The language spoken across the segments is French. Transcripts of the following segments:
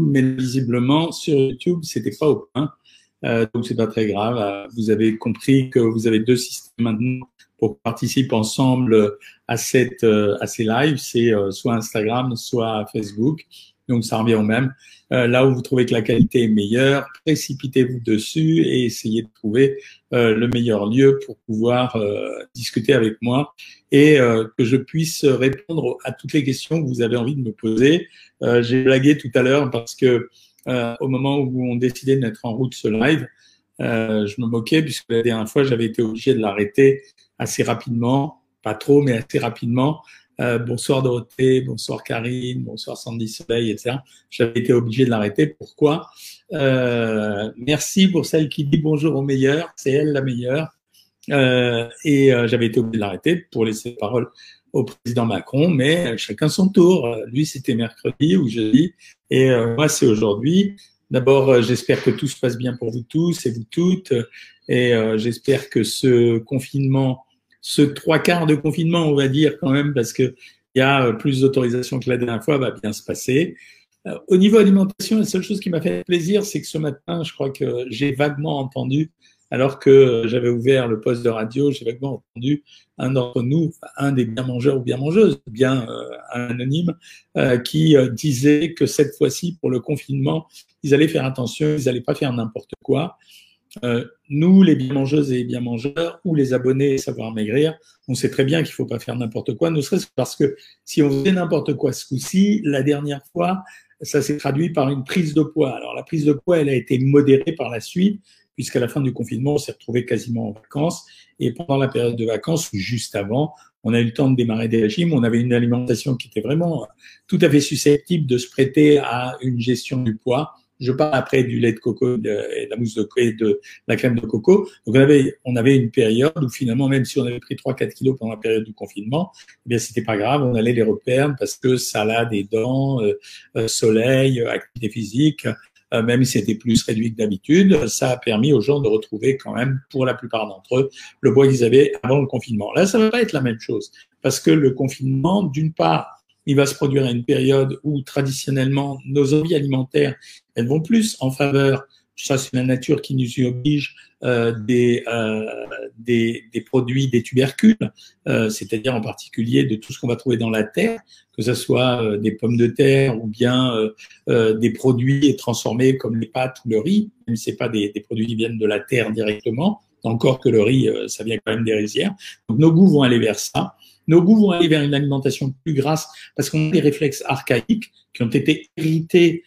Mais visiblement sur YouTube, c'était pas au point. Euh, donc c'est pas très grave. Euh, vous avez compris que vous avez deux systèmes maintenant pour participer ensemble à cette euh, à ces lives, c'est soit Instagram, soit Facebook. Donc ça revient au même. Là où vous trouvez que la qualité est meilleure, précipitez-vous dessus et essayez de trouver le meilleur lieu pour pouvoir euh, discuter avec moi et que je puisse répondre à toutes les questions que vous avez envie de me poser. J'ai blagué tout à l'heure parce que au moment où on décidait de mettre en route ce live, je me moquais puisque la dernière fois j'avais été obligé de l'arrêter assez rapidement, pas trop mais assez rapidement euh, bonsoir Dorothée, bonsoir Karine, bonsoir Sandy Soleil, etc. J'avais été obligé de l'arrêter. Pourquoi? Euh, Merci pour celle qui dit bonjour au meilleur, c'est elle la meilleure. Euh, et euh, j'avais été obligé de l'arrêter pour laisser la parole au président Macron, mais chacun son tour. Lui, c'était mercredi ou jeudi, et moi, c'est aujourd'hui. D'abord, j'espère que tout se passe bien pour vous tous et vous toutes, et j'espère que ce confinement ce trois quarts de confinement, on va dire quand même, parce qu'il y a euh, plus d'autorisation que la dernière fois, va bien se passer. Euh, au niveau alimentation, la seule chose qui m'a fait plaisir, c'est que ce matin, je crois que j'ai vaguement entendu, alors que j'avais ouvert le poste de radio, j'ai vaguement entendu un d'entre nous, un des bien mangeurs ou bien mangeuses, bien euh, anonyme, euh, qui disait que cette fois-ci, pour le confinement, ils allaient faire attention, ils n'allaient pas faire n'importe quoi. Euh, nous, les bien mangeuses et bien mangeurs, ou les abonnés Savoir Maigrir, on sait très bien qu'il faut pas faire n'importe quoi, ne serait-ce parce que si on faisait n'importe quoi ce coup-ci, la dernière fois, ça s'est traduit par une prise de poids. Alors la prise de poids, elle a été modérée par la suite, puisqu'à la fin du confinement, on s'est retrouvé quasiment en vacances. Et pendant la période de vacances, juste avant, on a eu le temps de démarrer des régimes. On avait une alimentation qui était vraiment tout à fait susceptible de se prêter à une gestion du poids je parle après du lait de coco et de la mousse de et de la crème de coco. Donc on avait, on avait une période où finalement, même si on avait pris 3-4 kilos pendant la période du confinement, eh bien c'était pas grave, on allait les reperdre parce que salade et dents, euh, euh, soleil, activité physique, euh, même si c'était plus réduit que d'habitude, ça a permis aux gens de retrouver quand même, pour la plupart d'entre eux, le poids qu'ils avaient avant le confinement. Là, ça va pas être la même chose parce que le confinement, d'une part, il va se produire une période où traditionnellement nos envies alimentaires, elles vont plus en faveur, ça c'est la nature qui nous y oblige, euh, des, euh, des, des, produits, des tubercules, euh, c'est-à-dire en particulier de tout ce qu'on va trouver dans la terre, que ce soit euh, des pommes de terre ou bien euh, des produits transformés comme les pâtes ou le riz, même si c'est pas des, des produits qui viennent de la terre directement, encore que le riz, ça vient quand même des rizières. Donc nos goûts vont aller vers ça. Nos goûts vont aller vers une alimentation plus grasse parce qu'on a des réflexes archaïques qui ont été hérités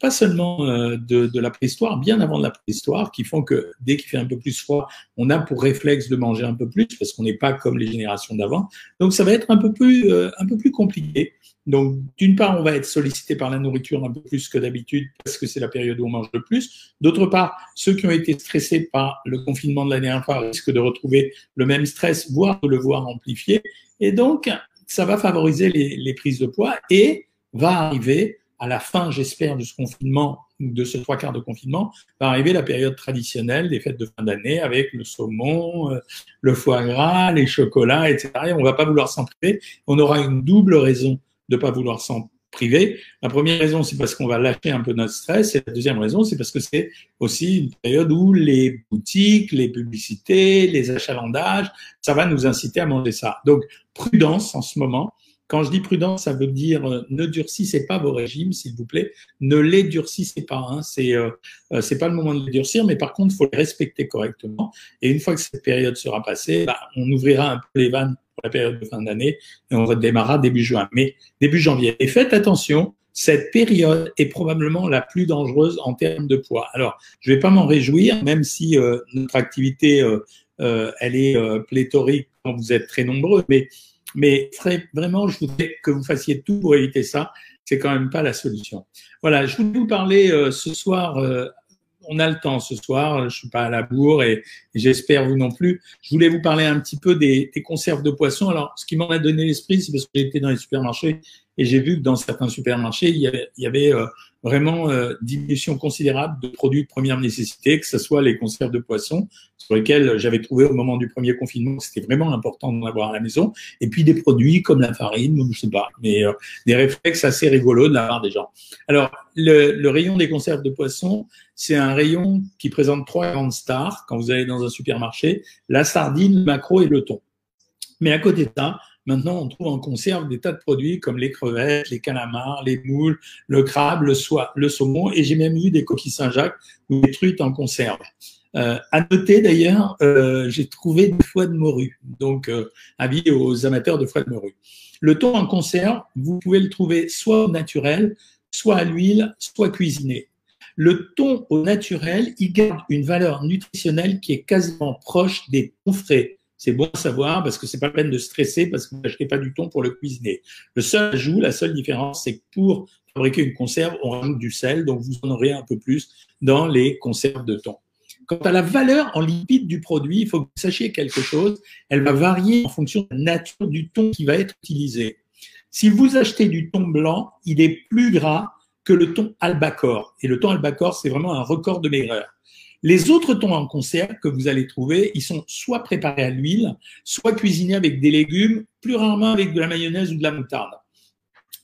pas seulement euh, de, de, la préhistoire, bien avant de la préhistoire, qui font que dès qu'il fait un peu plus froid, on a pour réflexe de manger un peu plus parce qu'on n'est pas comme les générations d'avant. Donc ça va être un peu plus, euh, un peu plus compliqué. Donc, d'une part, on va être sollicité par la nourriture un peu plus que d'habitude parce que c'est la période où on mange le plus. D'autre part, ceux qui ont été stressés par le confinement de l'année dernière risquent de retrouver le même stress, voire de le voir amplifié. Et donc, ça va favoriser les, les prises de poids et va arriver à la fin, j'espère, de ce confinement, de ce trois quarts de confinement, va arriver la période traditionnelle des fêtes de fin d'année avec le saumon, euh, le foie gras, les chocolats, etc. Et on va pas vouloir s'en priver. On aura une double raison de pas vouloir s'en priver. La première raison, c'est parce qu'on va lâcher un peu notre stress. Et la deuxième raison, c'est parce que c'est aussi une période où les boutiques, les publicités, les achalandages, ça va nous inciter à manger ça. Donc, prudence en ce moment. Quand je dis prudence, ça veut dire euh, ne durcissez pas vos régimes, s'il vous plaît. Ne les durcissez pas. Hein. C'est euh, euh, c'est pas le moment de les durcir, mais par contre, il faut les respecter correctement. Et une fois que cette période sera passée, bah, on ouvrira un peu les vannes pour la période de fin d'année et on redémarrera début juin. Mais début janvier. Et faites attention, cette période est probablement la plus dangereuse en termes de poids. Alors, je vais pas m'en réjouir, même si euh, notre activité, euh, elle est pléthorique quand vous êtes très nombreux, mais mais vraiment, je voudrais que vous fassiez tout pour éviter ça. C'est quand même pas la solution. Voilà, je voulais vous parler euh, ce soir. Euh, on a le temps ce soir. Je suis pas à la bourre et, j'espère vous non plus. Je voulais vous parler un petit peu des, des conserves de poissons. Alors, ce qui m'en a donné l'esprit, c'est parce que été dans les supermarchés et j'ai vu que dans certains supermarchés, il y avait, il y avait euh, vraiment euh, diminution considérable de produits de première nécessité, que ce soit les conserves de poisson, sur lesquels j'avais trouvé au moment du premier confinement que c'était vraiment important d'en avoir à la maison, et puis des produits comme la farine, ou je sais pas, mais euh, des réflexes assez rigolos de la part des gens. Alors, le, le rayon des conserves de poisson, c'est un rayon qui présente trois grandes stars quand vous allez dans un supermarché, la sardine, le maquereau et le thon. Mais à côté de ça, Maintenant, on trouve en conserve des tas de produits comme les crevettes, les calamars, les moules, le crabe, le, soie, le saumon, et j'ai même eu des coquilles Saint-Jacques ou des truites en conserve. Euh, à noter d'ailleurs, euh, j'ai trouvé des foies de morue, donc euh, avis aux amateurs de foies de morue. Le thon en conserve, vous pouvez le trouver soit au naturel, soit à l'huile, soit cuisiné. Le thon au naturel, il garde une valeur nutritionnelle qui est quasiment proche des thons frais. C'est bon à savoir parce que c'est pas la peine de stresser parce que vous n'achetez pas du thon pour le cuisiner. Le seul ajout, la seule différence, c'est que pour fabriquer une conserve, on rajoute du sel, donc vous en aurez un peu plus dans les conserves de thon. Quant à la valeur en lipides du produit, il faut que vous sachiez quelque chose. Elle va varier en fonction de la nature du thon qui va être utilisé. Si vous achetez du thon blanc, il est plus gras que le thon albacore. Et le thon albacore, c'est vraiment un record de maigreur. Les autres thons en conserve que vous allez trouver, ils sont soit préparés à l'huile, soit cuisinés avec des légumes, plus rarement avec de la mayonnaise ou de la moutarde.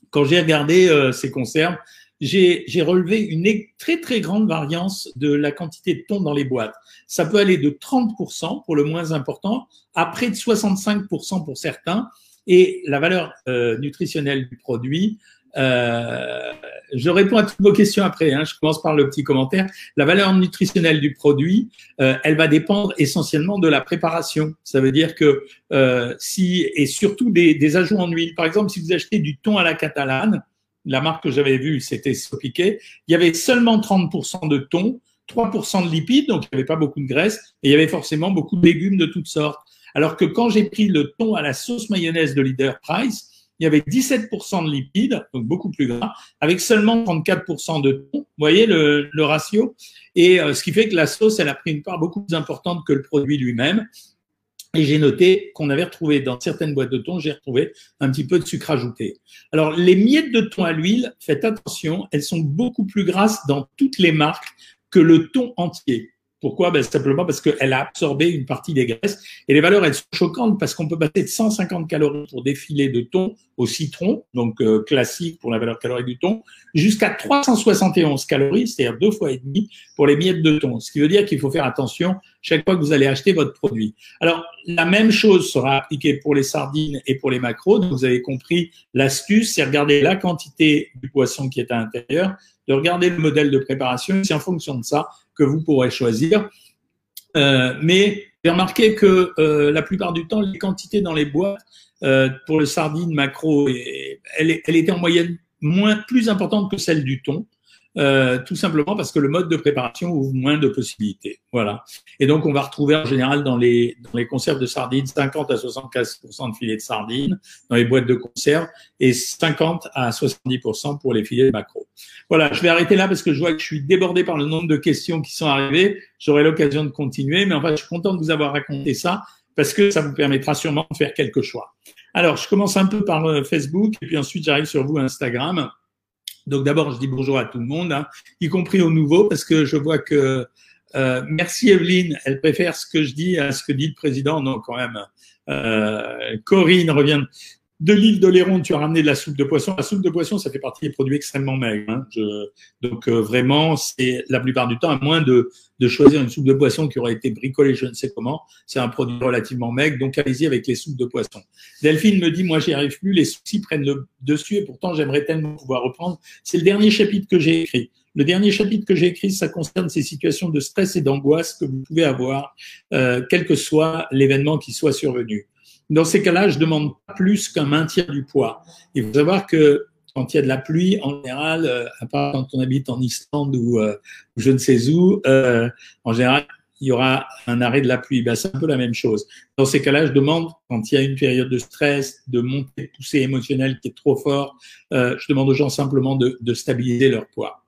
Quand j'ai regardé euh, ces conserves, j'ai relevé une très très grande variance de la quantité de thon dans les boîtes. Ça peut aller de 30% pour le moins important à près de 65% pour certains. Et la valeur euh, nutritionnelle du produit euh, je réponds à toutes vos questions après. Hein. Je commence par le petit commentaire. La valeur nutritionnelle du produit, euh, elle va dépendre essentiellement de la préparation. Ça veut dire que euh, si et surtout des, des, ajouts en huile. Par exemple, si vous achetez du thon à la catalane, la marque que j'avais vue, c'était Sopiquet, il y avait seulement 30% de thon, 3% de lipides, donc il n'y avait pas beaucoup de graisse, et il y avait forcément beaucoup de légumes de toutes sortes. Alors que quand j'ai pris le thon à la sauce mayonnaise de Leader Price, il y avait 17% de lipides, donc beaucoup plus gras, avec seulement 34% de thon. Vous voyez le, ratio Et euh, ce qui fait que la sauce, elle a pris une part beaucoup plus importante que le produit lui-même. Et j'ai noté qu'on avait retrouvé dans certaines boîtes de thon, j'ai retrouvé un petit peu de sucre ajouté. Alors, les miettes de thon à l'huile, faites attention, elles sont beaucoup plus grasses dans toutes les marques que le thon entier. Pourquoi? Ben, Simplement parce qu'elle a absorbé une partie des graisses. Et les valeurs, elles sont choquantes parce qu'on peut passer de 150 calories pour des filets de thon au citron, donc euh, classique pour la valeur calorique du thon, jusqu'à 371 calories, c'est-à-dire deux fois et demi pour les miettes de thon. Ce qui veut dire qu'il faut faire attention chaque fois que vous allez acheter votre produit. Alors, la même chose sera appliquée pour les sardines et pour les macros. Donc, vous avez compris l'astuce, c'est regarder la quantité du poisson qui est à l'intérieur, de regarder le modèle de préparation. C'est en fonction de ça que vous pourrez choisir. Euh, mais j'ai remarqué que euh, la plupart du temps, les quantités dans les boîtes euh, pour le sardine macro, elle, elle était en moyenne moins plus importante que celle du thon. Euh, tout simplement parce que le mode de préparation ouvre moins de possibilités. Voilà. Et donc, on va retrouver en général dans les, dans les conserves de sardines 50 à 75 de filets de sardines dans les boîtes de conserve et 50 à 70 pour les filets de macro. Voilà, je vais arrêter là parce que je vois que je suis débordé par le nombre de questions qui sont arrivées. J'aurai l'occasion de continuer, mais en fait, je suis content de vous avoir raconté ça parce que ça vous permettra sûrement de faire quelques choix. Alors, je commence un peu par euh, Facebook et puis ensuite j'arrive sur vous Instagram. Donc d'abord, je dis bonjour à tout le monde, hein, y compris aux nouveaux, parce que je vois que euh, merci Evelyne, elle préfère ce que je dis à ce que dit le président. Non, quand même. Euh, Corinne revient de l'île d'Oléron, tu as ramené de la soupe de poisson. La soupe de poisson, ça fait partie des produits extrêmement maigres. Hein. Je, donc euh, vraiment, c'est la plupart du temps, à moins de, de, choisir une soupe de poisson qui aurait été bricolée, je ne sais comment, c'est un produit relativement maigre. Donc allez-y avec les soupes de poisson. Delphine me dit, moi, j'y arrive plus, les soucis prennent le dessus et pourtant, j'aimerais tellement pouvoir reprendre. C'est le dernier chapitre que j'ai écrit. Le dernier chapitre que j'ai écrit, ça concerne ces situations de stress et d'angoisse que vous pouvez avoir, euh, quel que soit l'événement qui soit survenu. Dans ces cas-là, je demande pas plus qu'un maintien du poids. Il faut savoir que quand il y a de la pluie, en général, euh, à part quand on habite en Islande ou euh, je ne sais où, euh, en général, il y aura un arrêt de la pluie. Ben, c'est un peu la même chose. Dans ces cas-là, je demande, quand il y a une période de stress, de montée de poussée émotionnelle qui est trop fort, je demande aux gens simplement de, stabiliser leur poids.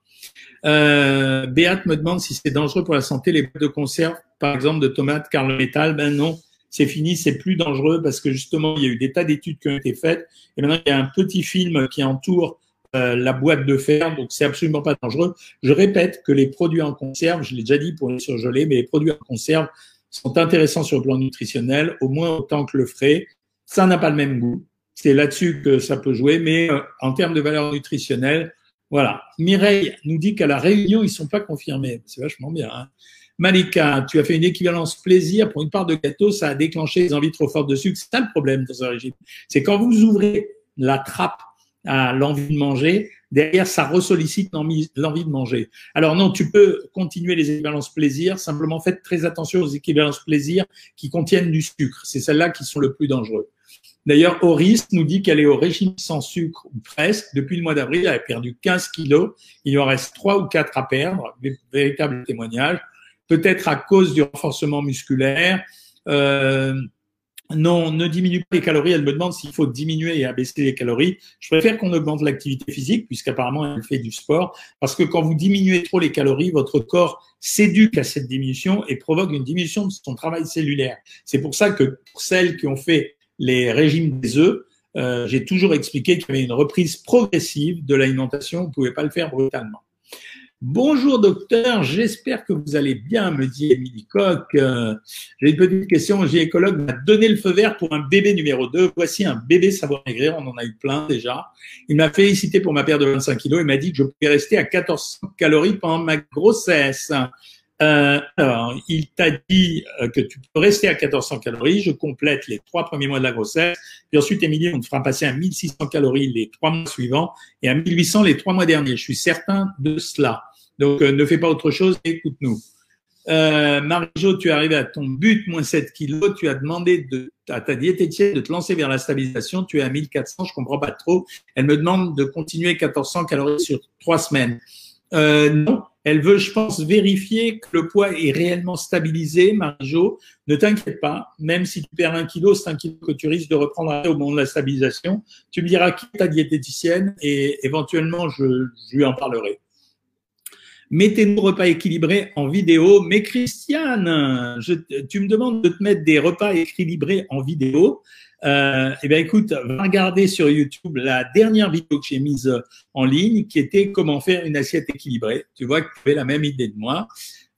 Euh, Béat me demande si c'est dangereux pour la santé les boîtes de conserve, par exemple de tomates, car le métal, ben non, c'est fini, c'est plus dangereux parce que justement, il y a eu des tas d'études qui ont été faites et maintenant il y a un petit film qui entoure euh, la boîte de fer, donc c'est absolument pas dangereux. Je répète que les produits en conserve, je l'ai déjà dit pour les surgelés, mais les produits en conserve sont intéressants sur le plan nutritionnel, au moins autant que le frais. Ça n'a pas le même goût. C'est là-dessus que ça peut jouer, mais euh, en termes de valeur nutritionnelle, voilà. Mireille nous dit qu'à la Réunion, ils sont pas confirmés. C'est vachement bien. Hein Malika, tu as fait une équivalence plaisir pour une part de gâteau, ça a déclenché des envies trop fortes de sucre. C'est ça le problème dans ce régime. C'est quand vous ouvrez la trappe à l'envie de manger, derrière, ça ressollicite l'envie de manger. Alors non, tu peux continuer les équivalences plaisir, simplement faites très attention aux équivalences plaisir qui contiennent du sucre. C'est celles-là qui sont le plus dangereux. D'ailleurs, Horis nous dit qu'elle est au régime sans sucre, ou presque. Depuis le mois d'avril, elle a perdu 15 kilos. Il en reste 3 ou 4 à perdre. Véritable témoignage. Peut-être à cause du renforcement musculaire. Euh, non, ne diminue pas les calories. Elle me demande s'il faut diminuer et abaisser les calories. Je préfère qu'on augmente l'activité physique, puisqu'apparemment elle fait du sport, parce que quand vous diminuez trop les calories, votre corps s'éduque à cette diminution et provoque une diminution de son travail cellulaire. C'est pour ça que pour celles qui ont fait les régimes des œufs, euh, j'ai toujours expliqué qu'il y avait une reprise progressive de l'alimentation. Vous ne pouvez pas le faire brutalement. Bonjour docteur, j'espère que vous allez bien, me dit Émilie Coq. Euh, j'ai une petite question. Un gynécologue m'a donné le feu vert pour un bébé numéro 2. Voici un bébé savoir maigrir, on en a eu plein déjà. Il m'a félicité pour ma paire de 25 kilos et m'a dit que je pouvais rester à 1400 calories pendant ma grossesse. Euh, alors, il t'a dit euh, que tu peux rester à 1400 calories. Je complète les trois premiers mois de la grossesse. Puis ensuite, Émilie, on te fera passer à 1600 calories les trois mois suivants et à 1800 les trois mois derniers. Je suis certain de cela. Donc, euh, ne fais pas autre chose, écoute-nous. Euh, Marie-Jo, tu es arrivé à ton but, moins 7 kilos. Tu as demandé de, à ta diététicienne de te lancer vers la stabilisation. Tu es à 1400, je comprends pas trop. Elle me demande de continuer 1400 calories sur trois semaines. Euh, non, elle veut, je pense, vérifier que le poids est réellement stabilisé. Marie-Jo, ne t'inquiète pas. Même si tu perds un kilo, c'est un kilo que tu risques de reprendre au moment de la stabilisation. Tu me diras qui est ta diététicienne et éventuellement, je lui en parlerai. Mettez-nous repas équilibrés en vidéo. Mais Christiane, je, tu me demandes de te mettre des repas équilibrés en vidéo. Euh, eh bien, écoute, va regarder sur YouTube la dernière vidéo que j'ai mise en ligne, qui était comment faire une assiette équilibrée. Tu vois que tu avais la même idée de moi.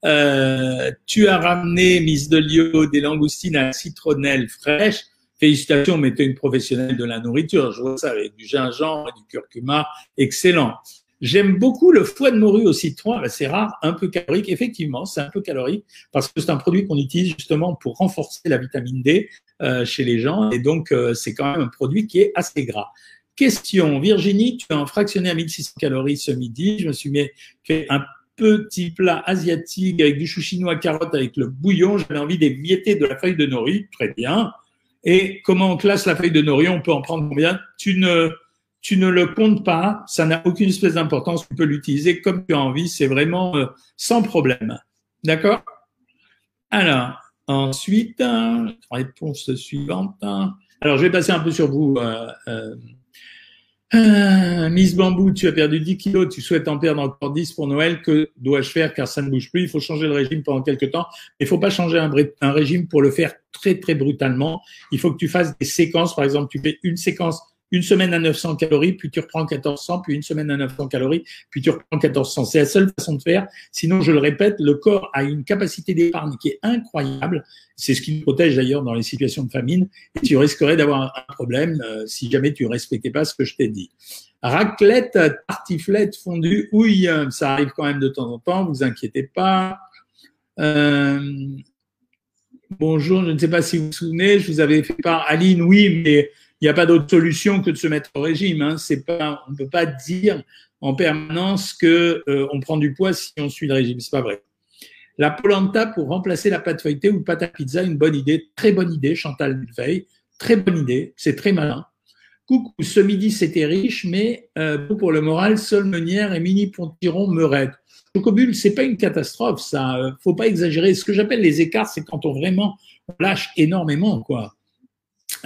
Euh, tu as ramené, Miss de Lio, des langoustines à citronnelle fraîche. Félicitations, mais tu es une professionnelle de la nourriture. Je vois ça avec du gingembre et du curcuma. Excellent. J'aime beaucoup le foie de morue au citron. C'est rare, un peu calorique. Effectivement, c'est un peu calorique parce que c'est un produit qu'on utilise justement pour renforcer la vitamine D euh, chez les gens. Et donc, euh, c'est quand même un produit qui est assez gras. Question, Virginie, tu as un fractionné à 1600 calories ce midi. Je me suis mis, fait un petit plat asiatique avec du chou chinois carotte avec le bouillon. J'avais envie d'éviter de la feuille de nori. Très bien. Et comment on classe la feuille de nori On peut en prendre combien? Tu ne tu ne le comptes pas, ça n'a aucune espèce d'importance, tu peux l'utiliser comme tu as envie, c'est vraiment euh, sans problème. D'accord? Alors, ensuite, réponse suivante. Alors, je vais passer un peu sur vous. Euh, euh, Miss Bambou, tu as perdu 10 kilos, tu souhaites en perdre encore 10 pour Noël. Que dois-je faire? Car ça ne bouge plus Il faut changer le régime pendant quelques temps. Il ne faut pas changer un, un, régime pour le faire très très brutalement. Il faut que tu fasses des séquences. Par exemple, tu fais une séquence une semaine à 900 calories, puis tu reprends 1400, puis une semaine à 900 calories, puis tu reprends 1400. C'est la seule façon de faire. Sinon, je le répète, le corps a une capacité d'épargne qui est incroyable. C'est ce qui nous protège d'ailleurs dans les situations de famine. Et tu risquerais d'avoir un problème euh, si jamais tu respectais pas ce que je t'ai dit. Raclette, tartiflette, fondue, oui, ça arrive quand même de temps en temps, vous inquiétez pas. Euh, bonjour, je ne sais pas si vous vous souvenez, je vous avais fait part, Aline, oui, mais il n'y a pas d'autre solution que de se mettre au régime. Hein. C'est pas, on ne peut pas dire en permanence que euh, on prend du poids si on suit le régime. C'est pas vrai. La polenta pour remplacer la pâte feuilletée ou pâte à pizza, une bonne idée, très bonne idée, Chantal Dufeil, très bonne idée, c'est très malin. Coucou, ce midi c'était riche, mais euh, pour le moral, seule meunière et mini pontiron meurette. Chocobule, c'est pas une catastrophe, ça. Euh, faut pas exagérer. Ce que j'appelle les écarts, c'est quand on vraiment lâche énormément, quoi.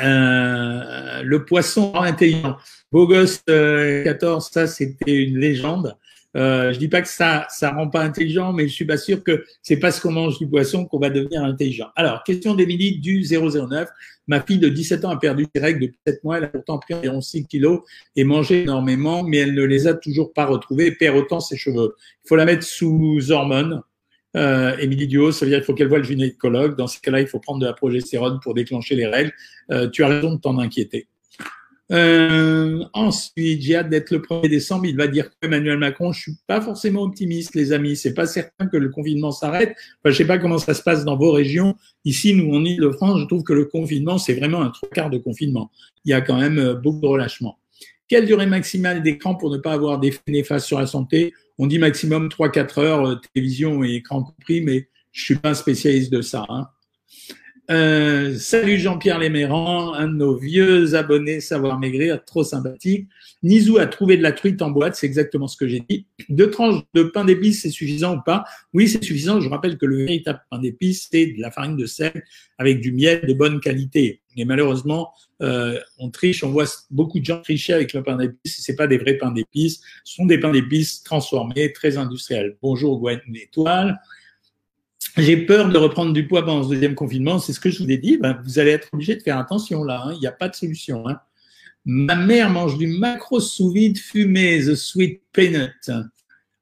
Euh, le poisson intelligent. Beau gosse 14, euh, ça c'était une légende. Euh, je dis pas que ça ça rend pas intelligent, mais je suis pas sûr que c'est parce qu'on mange du poisson qu'on va devenir intelligent. Alors, question d'Émilie du 009. Ma fille de 17 ans a perdu ses règles depuis 7 mois. Elle a pourtant pris environ 6 kilos et mangé énormément, mais elle ne les a toujours pas retrouvés et perd autant ses cheveux. Il faut la mettre sous hormones. Euh, Duo, ça veut dire qu'il faut qu'elle voit le gynécologue. Dans ce cas-là, il faut prendre de la progestérone pour déclencher les règles. Euh, tu as raison de t'en inquiéter. Euh, ensuite, j'ai hâte d'être le 1er décembre. Il va dire Emmanuel Macron, je suis pas forcément optimiste, les amis. C'est pas certain que le confinement s'arrête. Enfin, je sais pas comment ça se passe dans vos régions. Ici, nous, en Ile-de-France, je trouve que le confinement, c'est vraiment un trois quarts de confinement. Il y a quand même euh, beaucoup de relâchement. Quelle durée maximale d'écran pour ne pas avoir d'effet néfastes sur la santé? On dit maximum 3-4 heures, euh, télévision et écran compris, mais je suis pas un spécialiste de ça. Hein. Euh, salut Jean-Pierre Lémérand, un de nos vieux abonnés Savoir Maigrir, trop sympathique. Nizou a trouvé de la truite en boîte, c'est exactement ce que j'ai dit. Deux tranches de pain d'épices, c'est suffisant ou pas? Oui, c'est suffisant. Je rappelle que le véritable pain d'épices, c'est de la farine de sel avec du miel de bonne qualité. Et malheureusement, euh, on triche, on voit beaucoup de gens tricher avec le pain d'épices. C'est pas des vrais pains d'épices, ce sont des pains d'épices transformés, très industriels. Bonjour Gwen Étoile. J'ai peur de reprendre du poids pendant ce deuxième confinement. C'est ce que je vous ai dit. Ben, vous allez être obligé de faire attention là. Hein. Il n'y a pas de solution. Hein. Ma mère mange du macro sous vide fumé, the sweet peanut.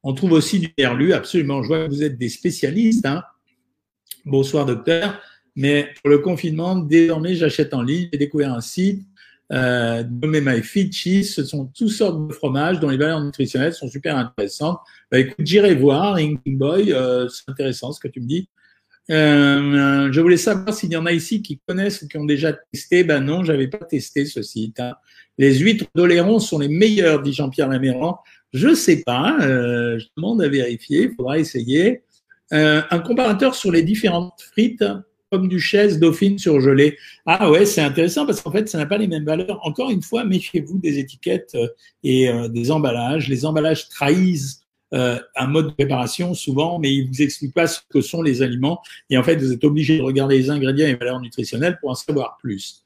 On trouve aussi du perlu. Absolument. Je vois que vous êtes des spécialistes. Hein. Bonsoir docteur. Mais pour le confinement, désormais, j'achète en ligne. J'ai découvert un site euh, My Cheese. Ce sont toutes sortes de fromages dont les valeurs nutritionnelles sont super intéressantes. Bah, écoute, j'irai voir, Inking Boy, euh, c'est intéressant ce que tu me dis. Euh, je voulais savoir s'il y en a ici qui connaissent ou qui ont déjà testé. Ben non, j'avais pas testé ce site. Hein. Les huîtres d'Oléron sont les meilleures, dit Jean-Pierre Laméran. Je sais pas, euh, je demande à vérifier, il faudra essayer. Euh, un comparateur sur les différentes frites, comme duchesse, dauphine surgelée. Ah ouais, c'est intéressant parce qu'en fait, ça n'a pas les mêmes valeurs. Encore une fois, méfiez-vous des étiquettes euh, et des emballages. Les emballages trahissent euh, un mode de préparation souvent, mais il vous explique pas ce que sont les aliments. Et en fait, vous êtes obligé de regarder les ingrédients et les valeurs nutritionnelles pour en savoir plus.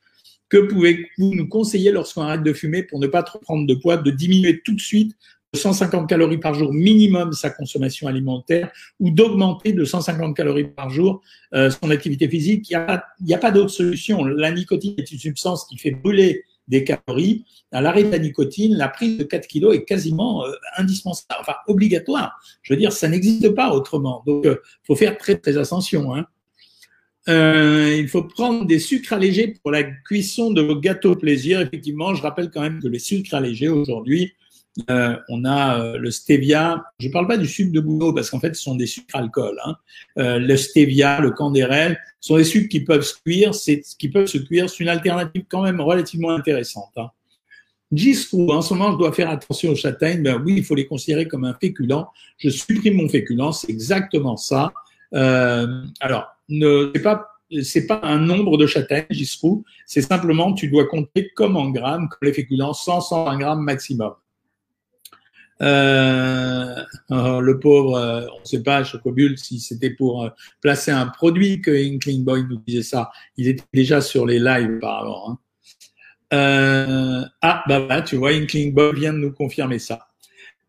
Que pouvez-vous nous conseiller lorsqu'on arrête de fumer pour ne pas trop prendre de poids, de diminuer tout de suite 150 calories par jour minimum sa consommation alimentaire ou d'augmenter de 150 calories par jour euh, son activité physique Il n'y a, a pas d'autre solution. La nicotine est une substance qui fait brûler des calories. À l'arrêt de la nicotine, la prise de 4 kilos est quasiment euh, indispensable, enfin obligatoire. Je veux dire, ça n'existe pas autrement. Donc, il euh, faut faire très très attention. Hein. Il faut prendre des sucres allégés pour la cuisson de vos gâteaux plaisir. Effectivement, je rappelle quand même que les sucres allégés aujourd'hui, euh, on a euh, le stevia. Je ne parle pas du sucre de bouleau parce qu'en fait, ce sont des sucres alcool. Hein. Euh, le stevia, le candérel, sont des sucres qui peuvent se cuire. C'est qui peuvent se cuire. C'est une alternative quand même relativement intéressante. Hein. en ce moment, je dois faire attention aux châtaignes. Ben oui, il faut les considérer comme un féculent. Je supprime mon féculent, c'est exactement ça. Euh, alors, ne, c'est pas c'est pas un nombre de châtaignes, Giscou, c'est simplement tu dois compter comme en grammes, comme les féculents, 100, 120 grammes maximum. Euh, oh, le pauvre, euh, on ne sait pas, Chocobule, si c'était pour euh, placer un produit que Inkling Boy nous disait ça. Il était déjà sur les lives auparavant. Hein. Euh, ah, bah, bah, tu vois, Inkling Boy vient de nous confirmer ça.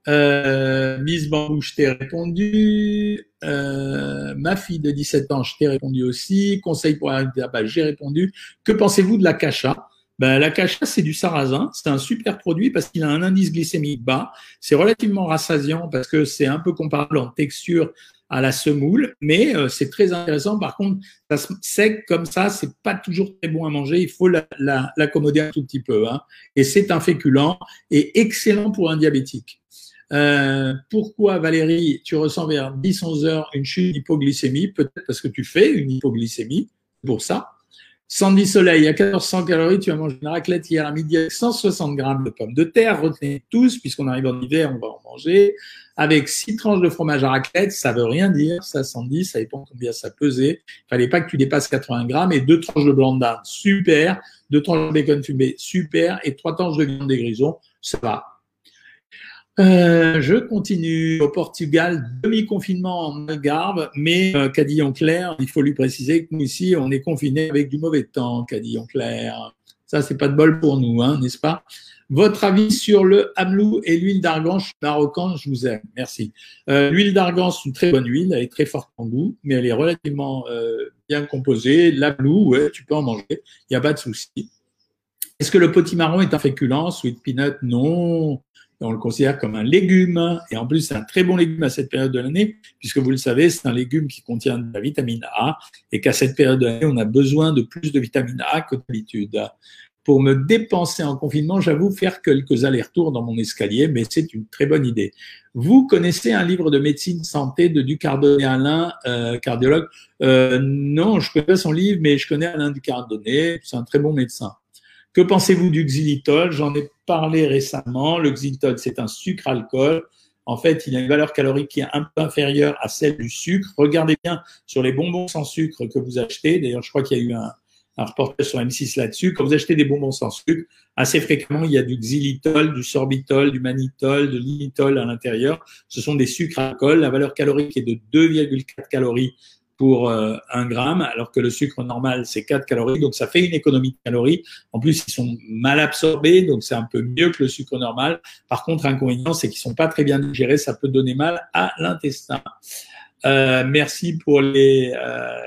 Euh, Miss Bambou, je t'ai répondu. Euh, ma fille de 17 ans, je t'ai répondu aussi. Conseil pour la bah, j'ai répondu. Que pensez-vous de la cacha? Ben, la cacha, c'est du sarrasin. C'est un super produit parce qu'il a un indice glycémique bas. C'est relativement rassasiant parce que c'est un peu comparable en texture à la semoule, mais euh, c'est très intéressant. Par contre, ça sec comme ça, c'est pas toujours très bon à manger. Il faut l'accommoder la, un tout petit peu. Hein. Et c'est un féculent et excellent pour un diabétique. Euh, pourquoi Valérie, tu ressens vers 10-11 heures une chute d'hypoglycémie? Peut-être parce que tu fais une hypoglycémie, pour ça. Sandy Soleil, à 1400 calories, tu as mangé une raclette hier à midi avec 160 grammes de pommes de terre. Retenez tous, puisqu'on arrive en hiver, on va en manger. Avec six tranches de fromage à raclette, ça veut rien dire, ça, Sandy, ça dépend combien ça pesait. Il fallait pas que tu dépasses 80 grammes et deux tranches de blanc super. Deux tranches de bacon fumé, super. Et trois tranches de viande des grisons, ça va. Euh, je continue au Portugal, demi-confinement en Algarve, mais euh, Cadillon Clair, il faut lui préciser que nous ici, on est confiné avec du mauvais temps, Cadillon Clair. Ça, c'est pas de bol pour nous, hein, n'est-ce pas? Votre avis sur le hamelou et l'huile d'argan marocain, je vous aime. Merci. Euh, l'huile d'argan, c'est une très bonne huile, elle est très forte en goût, mais elle est relativement euh, bien composée. L'amelou, ouais, tu peux en manger, il n'y a pas de souci. Est-ce que le potimarron est un féculent Sweet peanut, non on le considère comme un légume. Et en plus, c'est un très bon légume à cette période de l'année, puisque vous le savez, c'est un légume qui contient de la vitamine A et qu'à cette période de l'année, on a besoin de plus de vitamine A que d'habitude. Pour me dépenser en confinement, j'avoue faire quelques allers-retours dans mon escalier, mais c'est une très bonne idée. Vous connaissez un livre de médecine santé de Ducardonnet Alain, euh, cardiologue? Euh, Non, je connais pas son livre, mais je connais Alain Ducardonnet. C'est un très bon médecin. Que pensez-vous du xylitol? J'en ai parlé récemment. Le xylitol, c'est un sucre-alcool. En fait, il a une valeur calorique qui est un peu inférieure à celle du sucre. Regardez bien sur les bonbons sans sucre que vous achetez. D'ailleurs, je crois qu'il y a eu un, reportage sur M6 là-dessus. Quand vous achetez des bonbons sans sucre, assez fréquemment, il y a du xylitol, du sorbitol, du mannitol, de l'initol à l'intérieur. Ce sont des sucres alcool. La valeur calorique est de 2,4 calories pour euh, un gramme, alors que le sucre normal, c'est 4 calories. Donc, ça fait une économie de calories. En plus, ils sont mal absorbés, donc c'est un peu mieux que le sucre normal. Par contre, l'inconvénient, c'est qu'ils sont pas très bien digérés. Ça peut donner mal à l'intestin. Euh, merci pour les, euh,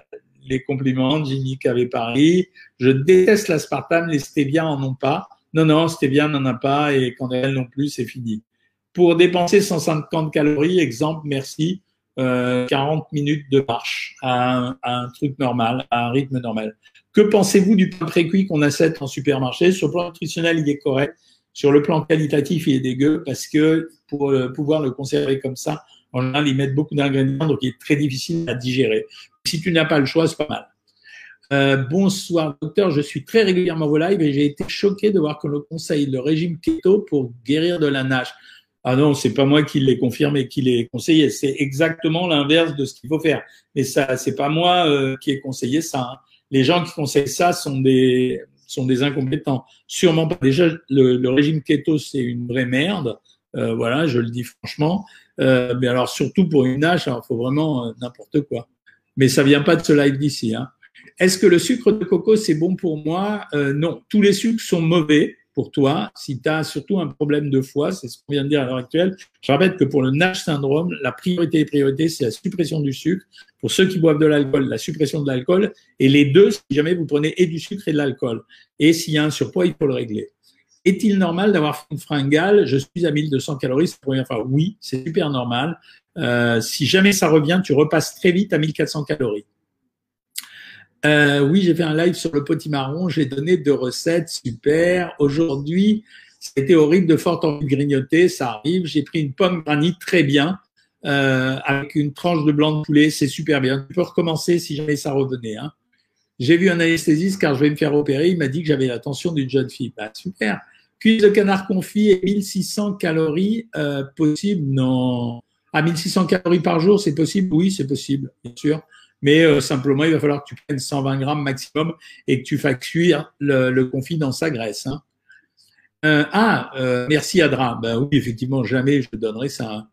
les compliments, Ginny avait Paris. Je déteste l'aspartame, les stevia en ont pas. Non, non, stevia n'en a pas et quand elle non plus, c'est fini. Pour dépenser 150 calories, exemple, merci euh, 40 minutes de marche à un, truc normal, à un rythme normal. Que pensez-vous du pain précuit qu'on achète en supermarché? Sur le plan nutritionnel, il est correct. Sur le plan qualitatif, il est dégueu parce que pour euh, pouvoir le conserver comme ça, en général, ils mettent beaucoup d'ingrédients, donc il est très difficile à digérer. Si tu n'as pas le choix, c'est pas mal. Euh, bonsoir docteur, je suis très régulièrement vos lives et j'ai été choqué de voir que le conseille le régime keto pour guérir de la nage. Ah non, c'est pas moi qui l'ai confirmé, qui l'ai conseillé. C'est exactement l'inverse de ce qu'il faut faire. Mais ça, c'est pas moi euh, qui ai conseillé ça. Hein. Les gens qui conseillent ça sont des sont des incompétents. Sûrement pas. Déjà, le, régime keto, c'est une vraie merde. Euh, voilà, je le dis franchement. Euh, mais alors surtout pour une nage, il faut vraiment euh, n'importe quoi. Mais ça vient pas de ce live d'ici. Hein. Est-ce que le sucre de coco c'est bon pour moi? Euh, Non, tous les sucres sont mauvais pour toi, si tu as surtout un problème de foie, c'est ce qu'on vient de dire à l'heure actuelle. Je rappelle que pour le NASH syndrome, la priorité des priorités, c'est la suppression du sucre. Pour ceux qui boivent de l'alcool, la suppression de l'alcool. Et les deux, si jamais vous prenez et du sucre et de l'alcool. Et s'il y a un surpoids, il faut le régler. Est-il normal d'avoir une fringale? Je suis à 1200 calories, c'est la première fois. Oui, c'est super normal. Euh, si jamais ça revient, tu repasses très vite à 1400 calories. Euh, oui, j'ai fait un live sur le potimarron. J'ai donné deux recettes, super. Aujourd'hui, c'était horrible de fort envie de grignoter, ça arrive. J'ai pris une pomme granite très bien euh, avec une tranche de blanc de poulet, c'est super bien. Tu peux recommencer si jamais ça revenait. Hein. J'ai vu un anesthésiste car je vais me faire opérer. Il m'a dit que j'avais la tension d'une jeune fille. Bah, super. Cuisse de canard confit et 1600 calories euh, possible? Non. À 1600 calories par jour, c'est possible? Oui, c'est possible, bien sûr mais euh, simplement, il va falloir que tu prennes 120 grammes maximum et que tu fasses cuire le, confit dans sa graisse. Hein. Euh, ah, euh, merci Adra. Ben oui, effectivement, jamais je donnerai ça.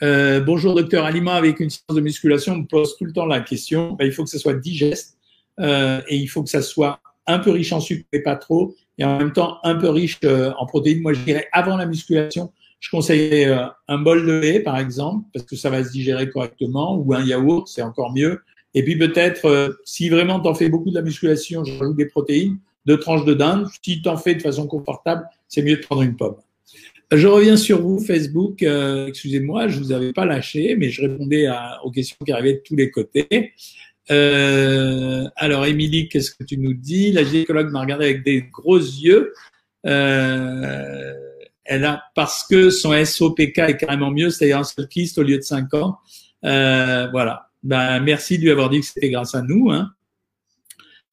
Hein. bonjour docteur, aliment avec une séance de musculation me pose tout le temps la question. Ben, il faut que ça soit digeste et il faut que ça soit un peu riche en sucre mais pas trop, et en même temps un peu riche en protéines. Moi, je dirais avant la musculation, je conseillerais un bol de lait, par exemple, parce que ça va se digérer correctement, ou un yaourt, c'est encore mieux. Et puis peut-être, euh, si vraiment tu en fais beaucoup de la musculation, je rajoute des protéines, deux tranches de dinde. Si tu en fais de façon confortable, c'est mieux de prendre une pomme. Je reviens sur vous, Facebook. Euh, excusez-moi, je vous avais pas lâché, mais je répondais à, aux questions qui arrivaient de tous les côtés. Euh, alors, Émilie, qu'est-ce que tu nous dis? La gynécologue m'a regardé avec des gros yeux. Euh, elle a parce que son SOPK est carrément mieux, c'est-à-dire un seul kyste au lieu de 5 ans. Euh, voilà. Ben, merci de lui avoir dit que c'était grâce à nous. Hein.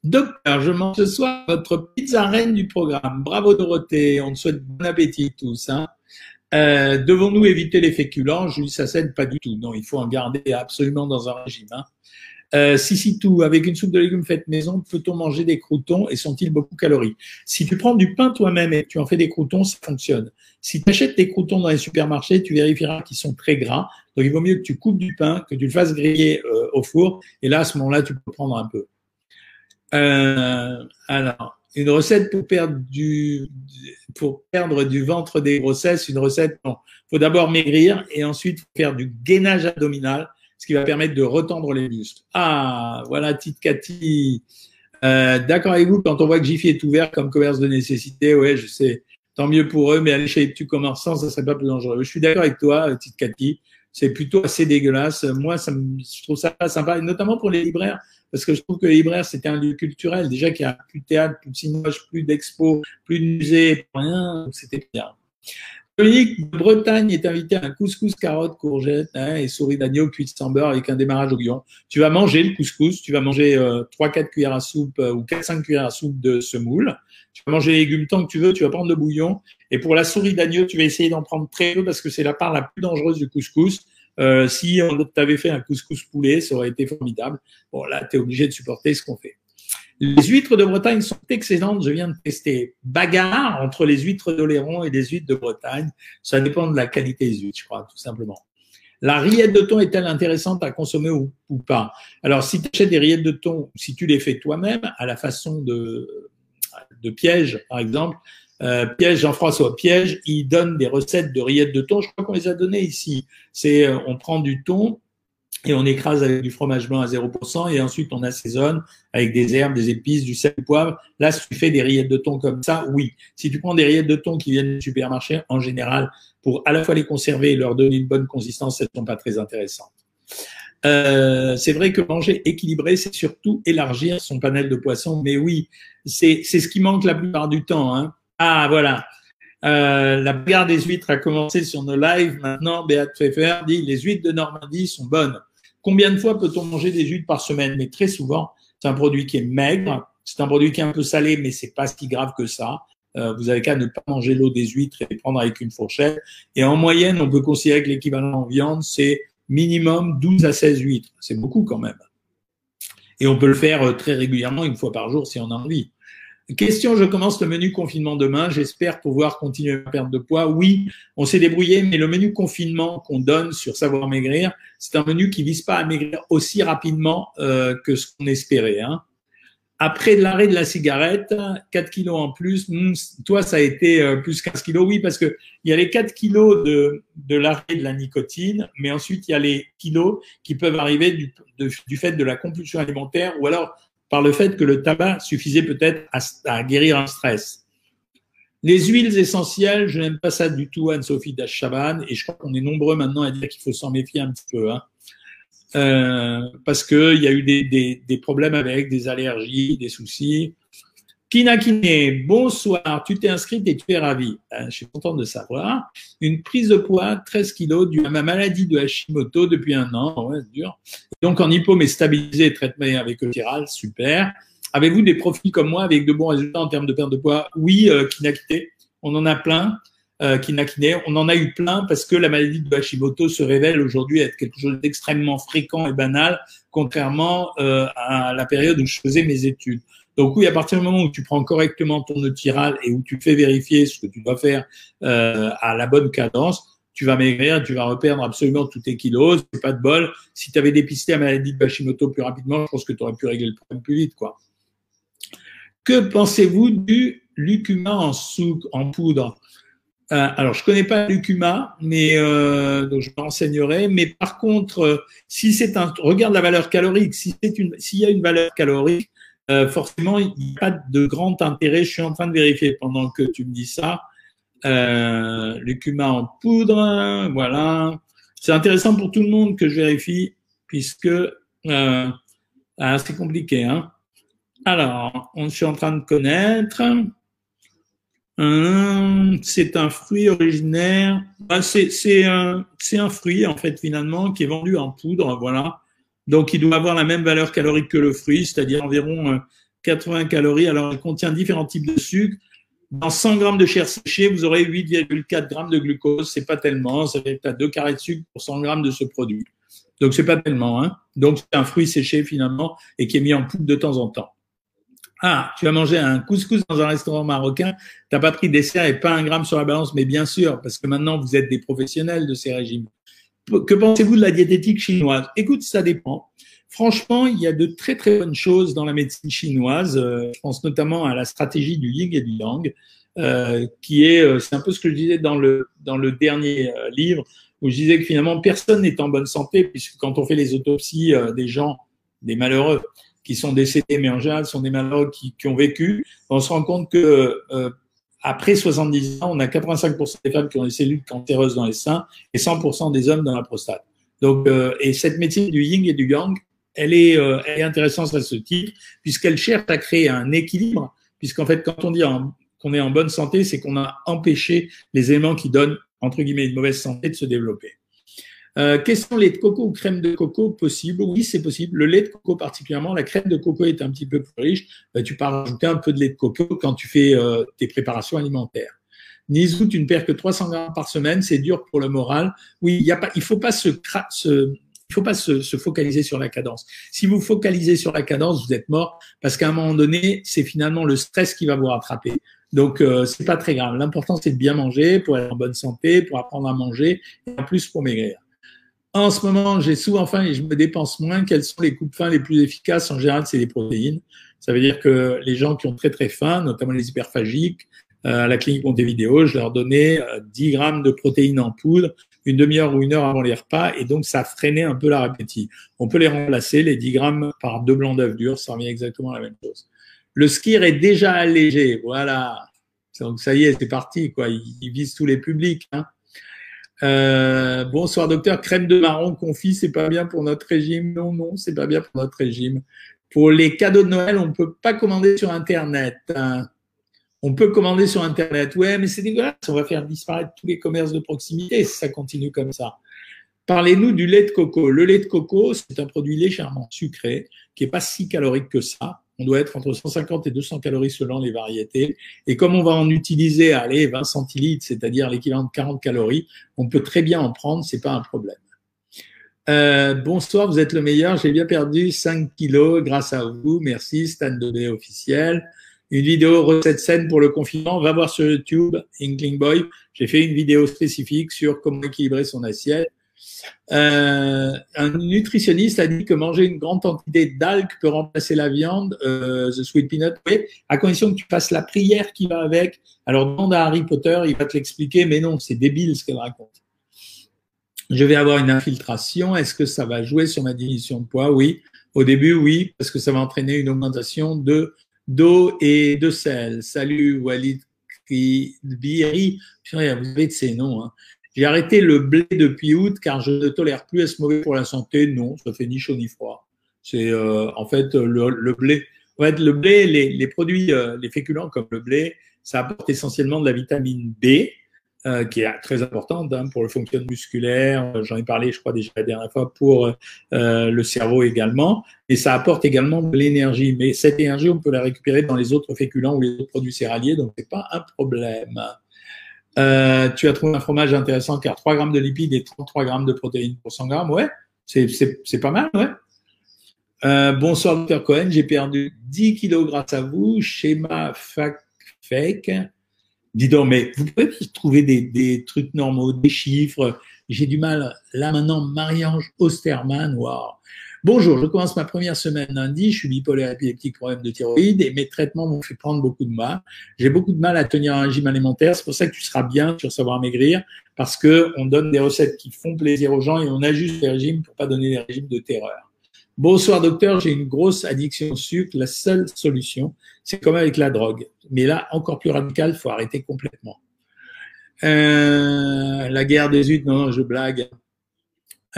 Docteur, je mange ce soir votre pizza reine du programme. Bravo Dorothée, on te souhaite bon appétit tous. Hein. Euh, devons-nous éviter les féculents? Julie Sassen, pas du tout. Non, il faut en garder absolument dans un régime. Hein. Euh, si, si, tout, avec une soupe de légumes faite maison, peut-on manger des croutons et sont-ils beaucoup calories? Si tu prends du pain toi-même et tu en fais des croutons, ça fonctionne. Si tu achètes des croutons dans les supermarchés, tu vérifieras qu'ils sont très gras. Donc, il vaut mieux que tu coupes du pain, que tu le fasses griller euh, au four. Et là, à ce moment-là, tu peux prendre un peu. Euh, alors, une recette pour perdre du, pour perdre du ventre des grossesses, une recette, il faut d'abord maigrir et ensuite faire du gainage abdominal, ce qui va permettre de retendre les muscles. Ah, voilà, petite Cathy. Euh, D'accord avec vous, quand on voit que Jiffy est ouvert comme commerce de nécessité, ouais, je sais, tant mieux pour eux, mais aller chez les petits commerçants, ça serait pas plus dangereux. Je suis d'accord avec toi, petite Cathy. C'est plutôt assez dégueulasse. Moi, ça me, je trouve ça sympa, et notamment pour les libraires parce que je trouve que les libraires, c'était un lieu culturel. Déjà qu'il n'y a plus de théâtre, plus de cinéma, plus d'expo, plus de musée, rien, c'était bien. De Bretagne est invité à un couscous carottes, courgettes hein, et souris d'agneau cuit sans beurre avec un démarrage au guillon. Tu vas manger le couscous, tu vas manger euh, 3-4 cuillères à soupe euh, ou 4-5 cuillères à soupe de semoule. Tu vas manger les légumes tant que tu veux, tu vas prendre le bouillon. Et pour la souris d'agneau, tu vas essayer d'en prendre très peu parce que c'est la part la plus dangereuse du couscous. Euh, si on t'avait fait un couscous poulet, ça aurait été formidable. Bon, là, tu es obligé de supporter ce qu'on fait. Les huîtres de Bretagne sont excellentes. Je viens de tester. Bagarre entre les huîtres d'Oléron et les huîtres de Bretagne. Ça dépend de la qualité des huîtres, je crois, tout simplement. La rillette de thon est-elle intéressante à consommer ou, pas? Alors, si tu achètes des rillettes de thon, si tu les fais toi-même, à la façon de, de piège, par exemple, euh, Piège, Jean-François Piège, il donne des recettes de rillettes de thon. Je crois qu'on les a données ici. C'est, euh, on prend du thon et on écrase avec du fromage blanc à 0% et ensuite on assaisonne avec des herbes, des épices, du sel, poivre. Là, si tu fais des rillettes de thon comme ça, oui. Si tu prends des rillettes de thon qui viennent du supermarché, en général, pour à la fois les conserver et leur donner une bonne consistance, elles sont pas très intéressantes. Euh, c'est vrai que manger équilibré, c'est surtout élargir son panel de poissons. Mais oui, c'est ce qui manque la plupart du temps. Hein. Ah, voilà. Euh, la bagarre des huîtres a commencé sur nos lives. Maintenant, Béat Pfeffer dit les huîtres de Normandie sont bonnes. Combien de fois peut-on manger des huîtres par semaine? Mais très souvent, c'est un produit qui est maigre. C'est un produit qui est un peu salé, mais c'est pas si grave que ça. Euh, vous avez qu'à ne pas manger l'eau des huîtres et prendre avec une fourchette. Et en moyenne, on peut considérer que l'équivalent en viande, c'est minimum 12 à 16 huîtres. C'est beaucoup quand même. Et on peut le faire euh, très régulièrement, une fois par jour, si on a envie. Question, je commence le menu confinement demain. J'espère pouvoir continuer à perdre de poids. Oui, on s'est débrouillé, mais le menu confinement qu'on donne sur Savoir Maigrir, c'est un menu qui vise pas à maigrir aussi rapidement euh, que ce qu'on espérait. Hein. Après l'arrêt de la cigarette, 4 kilos en plus. Hmm, toi, ça a été euh, plus 15 kilos. Oui, parce que il y a les 4 kilos de, de l'arrêt de la nicotine, mais ensuite il y a les kilos qui peuvent arriver du, du fait de la compulsion alimentaire ou alors par le fait que le tabac suffisait peut-être à, guérir un stress. Les huiles essentielles, je n'aime pas ça du tout, Anne-Sophie Dachaban, et je crois qu'on est nombreux maintenant à dire qu'il faut s'en méfier un petit peu, hein. euh, parce qu'il y a eu des, des, des, problèmes avec, des allergies, des soucis. Kinakine, bonsoir, tu t'es inscrite et tu es ravie. Euh, je suis content de savoir. Une prise de poids, 13 kilos, due à ma maladie de Hashimoto depuis un an. Ouais. Donc en hypo, stabilisé, traitement avec le super. Avez-vous des profils comme moi avec de bons résultats en termes de perte de poids? Oui, euh, Kinakine, on en a plein. Euh, Kinakine, on en a eu plein parce que la maladie de Hashimoto se révèle aujourd'hui être quelque chose d'extrêmement fréquent et banal, contrairement euh, à la période où je faisais mes études. Donc oui, à partir du moment où tu prends correctement ton neutiral et où tu fais vérifier ce que tu dois faire euh, à la bonne cadence, tu vas maigrir, tu vas reperdre absolument tous tes kilos. Pas de bol. Si tu avais dépisté la maladie de Hashimoto plus rapidement, je pense que tu aurais pu régler le problème plus vite, quoi. Que pensez-vous du lucuma en souk, en poudre? Euh, Alors, je connais pas lucuma, mais euh, donc je renseignerai. Mais par contre, si c'est un, regarde la valeur calorique. Si c'est une, s'il y a une valeur calorique, euh, forcément, il n'y a pas de grand intérêt. Je suis en train de vérifier pendant que tu me dis ça. Euh, en poudre, voilà. C'est intéressant pour tout le monde que je vérifie, puisque euh, ah, c'est compliqué. Hein Alors, on suis en train de connaître. Hum, c'est un fruit originaire. Ah, c'est un, un fruit en fait finalement qui est vendu en poudre, voilà. Donc, il doit avoir la même valeur calorique que le fruit, c'est-à-dire environ 80 euh, calories. Alors, il contient différents types de sucre. Dans 100 grammes de chair séchée, vous aurez 8,4 grammes de glucose. C'est pas tellement. Ça fait à 2 carrés de sucre pour 100 grammes de ce produit. Donc, c'est pas tellement. Hein. Donc, c'est un fruit séché finalement et qui est mis en poudre de temps en temps. Ah, tu as mangé un couscous dans un restaurant marocain, t'as pas pris dessert et pas un gramme sur la balance, mais bien sûr, parce que maintenant vous êtes des professionnels de ces régimes. Que pensez-vous de la diététique chinoise? Écoute, ça dépend. Franchement, il y a de très très bonnes choses dans la médecine chinoise. Euh, je pense notamment à la stratégie du yin et du yang, euh, qui est, euh, c'est un peu ce que je disais dans le dans le dernier livre, où je disais que finalement personne n'est en bonne santé, puisque quand on fait les autopsies des gens, des malheureux qui sont décédés, mais en général sont des malheureux qui, qui ont vécu, on se rend compte que après 70 ans, on a 85% des femmes qui ont des cellules cancéreuses dans les seins et 100% des hommes dans la prostate. Donc, et cette médecine du yin et du yang, elle est, euh, elle est intéressante à ce titre, puisqu'elle cherche à créer un équilibre, puisqu'en fait, quand on dit qu'on est en bonne santé, c'est qu'on a empêché les éléments qui donnent, entre guillemets, une mauvaise santé de se développer. Euh, question lait de coco ou crème de coco possible Oui, c'est possible. Le lait de coco particulièrement, la crème de coco est un petit peu plus riche. Bah, tu peux rajouter un peu de lait de coco quand tu fais euh, tes préparations alimentaires. Nisout, une paire que 300 grammes par semaine, c'est dur pour le moral. Oui, a pas, il faut pas se, se il faut pas se, se, focaliser sur la cadence. Si vous focalisez sur la cadence, vous êtes mort parce qu'à un moment donné, c'est finalement le stress qui va vous rattraper. Donc euh, c'est pas très grave. L'important c'est de bien manger pour être en bonne santé, pour apprendre à manger et en plus pour maigrir. En ce moment, j'ai souvent faim et je me dépense moins. Quelles sont les coupes faim les plus efficaces En général, c'est les protéines. Ça veut dire que les gens qui ont très très faim, notamment les hyperphagiques, euh, à la clinique Montevideo, je leur donnais 10 euh, grammes de protéines en poudre une demi-heure ou une heure avant les repas, et donc ça freinait un peu la l'appétit. On peut les remplacer, les 10 grammes, par deux blancs d'œufs durs, ça revient exactement à la même chose. Le skir est déjà allégé, voilà. Donc ça y est, c'est parti, quoi. Il, vise tous les publics. Hein. Euh, bonsoir docteur, crème de marron confit, c'est pas bien pour notre régime. Non, non, c'est pas bien pour notre régime. Pour les cadeaux de Noël, on peut pas commander sur Internet. Hein. On peut commander sur Internet. Ouais, mais c'est dégueulasse. On va faire disparaître tous les commerces de proximité si ça continue comme ça. Parlez-nous du lait de coco. Le lait de coco, c'est un produit légèrement sucré qui est pas si calorique que ça. On doit être entre 150 et 200 calories selon les variétés. Et comme on va en utiliser, allez, 20 centilitres, c'est-à-dire l'équivalent de 40 calories, on peut très bien en prendre, c'est pas un problème. Euh, bonsoir, vous êtes le meilleur. J'ai bien perdu 5 kilos grâce à vous. Merci, Stan Debé officiel une vidéo recette saine pour le confinement. Va voir sur YouTube, Inkling Boy. J'ai fait une vidéo spécifique sur comment équilibrer son assiette. Euh, un nutritionniste a dit que manger une grande quantité d'algues peut remplacer la viande, euh, the sweet peanut, oui, à condition que tu fasses la prière qui va avec. Alors demande à Harry Potter, il va te l'expliquer, mais non, c'est débile ce qu'elle raconte. Je vais avoir une infiltration. Est-ce que ça va jouer sur ma diminution de poids? Oui. Au début, oui, parce que ça va entraîner une augmentation de d'eau et de sel. Salut Walid Bieri. vous avez de ces noms. Hein. J'ai arrêté le blé depuis août car je ne tolère plus. Est-ce mauvais pour la santé Non, ça fait ni chaud ni froid. C'est euh, en fait le, blé. En le blé, les, produits, euh, les féculents comme le blé, ça apporte essentiellement de la vitamine B euh, qui est très importante hein, pour le fonctionnement musculaire. J'en ai parlé, je crois déjà la dernière fois, pour le cerveau également. Et ça apporte également de l'énergie. Mais cette énergie, on peut la récupérer dans les autres féculents ou les autres produits céréaliers, donc c'est pas un problème. Euh, tu as trouvé un fromage intéressant car 3 grammes de lipides et 33 grammes de protéines pour 100 grammes. Ouais, c'est pas mal, ouais. Euh, bonsoir, Dr. Cohen. J'ai perdu 10 kilos grâce à vous. Schéma fake. Dis donc, mais vous pouvez trouver des, trucs normaux, des chiffres? J'ai du mal. Là maintenant, Marie-Ange Osterman, waouh. Bonjour, je commence ma première semaine lundi. Je suis bipolaire épileptique, problème de thyroïde et mes traitements m'ont fait prendre beaucoup de mal. J'ai beaucoup de mal à tenir un régime alimentaire. C'est pour ça que tu seras bien sur savoir maigrir parce que on donne des recettes qui font plaisir aux gens et on ajuste les régimes pour pas donner des régimes de terreur. Bonsoir docteur, j'ai une grosse addiction au sucre. La seule solution, c'est comme avec la drogue. Mais là, encore plus radical, faut arrêter complètement. Euh, la guerre des huttes, non, je blague.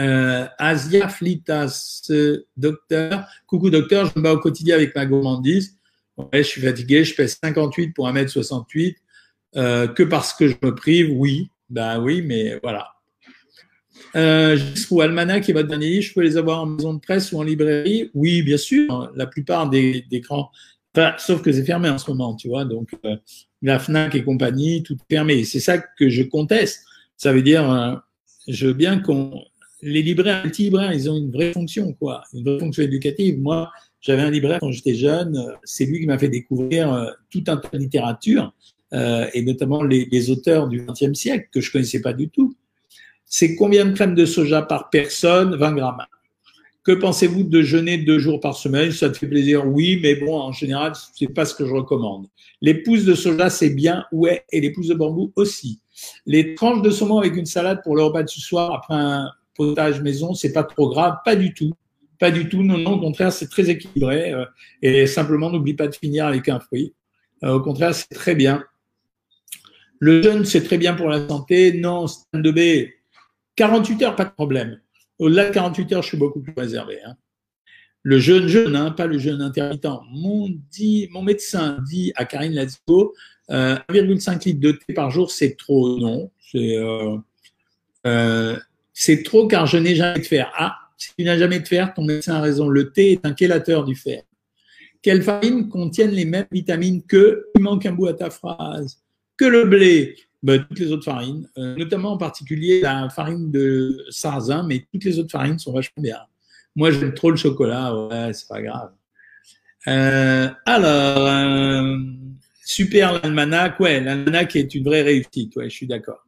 Euh, Asia Flitas, docteur. Coucou docteur, je me bats au quotidien avec ma gourmandise. Ouais, je suis fatigué, je pèse 58 pour 1m68. Euh, que parce que je me prive, oui. Ben oui, mais voilà. Euh, ou Almanac et votre dernier je peux les avoir en maison de presse ou en librairie? Oui, bien sûr. La plupart des, des sauf que c'est fermé en ce moment, tu vois. Donc, euh, la Fnac et compagnie, tout est fermé. C'est ça que je conteste. Ça veut dire, euh, je veux bien qu'on, les libraires, les petits libraires, ils ont une vraie fonction, quoi, une vraie fonction éducative. Moi, j'avais un libraire quand j'étais jeune. Euh, c'est lui qui m'a fait découvrir euh, tout un tas de littérature et notamment les, auteurs du XXe siècle que je connaissais pas du tout c'est combien de crème de soja par personne? 20 grammes. Que pensez-vous de jeûner deux jours par semaine? Ça te fait plaisir Oui, mais bon, en général, c'est pas ce que je recommande. Les pousses de soja, c'est bien, ouais, et les pousses de bambou aussi. Les tranches de saumon avec une salade pour le repas ce soir après un potage maison, c'est pas trop grave, pas du tout. Pas du tout, non, non, au contraire, c'est très équilibré. Euh, et simplement, n'oublie pas de finir avec un fruit. Euh, au contraire, c'est très bien. Le jeûne, c'est très bien pour la santé. Non, stand de B, 48 heures, pas de problème. Au-delà de 48 heures, je suis beaucoup plus réservé. Hein. Le jeûne, jeûne, hein, pas le jeûne intermittent. Mon, dit, mon médecin dit à Karine euh, 1,5 litre de thé par jour, c'est trop. Non, c'est euh, euh, c'est trop car je n'ai jamais de fer. Ah, si tu n'as jamais de fer, ton médecin a raison. Le thé est un chélateur du fer. Quelles farines contiennent les mêmes vitamines que Il manque un bout à ta phrase. Que le blé? Ben, Toutes les autres farines, euh, notamment en particulier la farine de sarrasin, mais toutes les autres farines sont vachement bien. Moi, j'aime trop le chocolat, ouais, c'est pas grave. Euh, alors, euh, super l'almanach, ouais, l'almanach est une vraie réussite, ouais, je suis d'accord.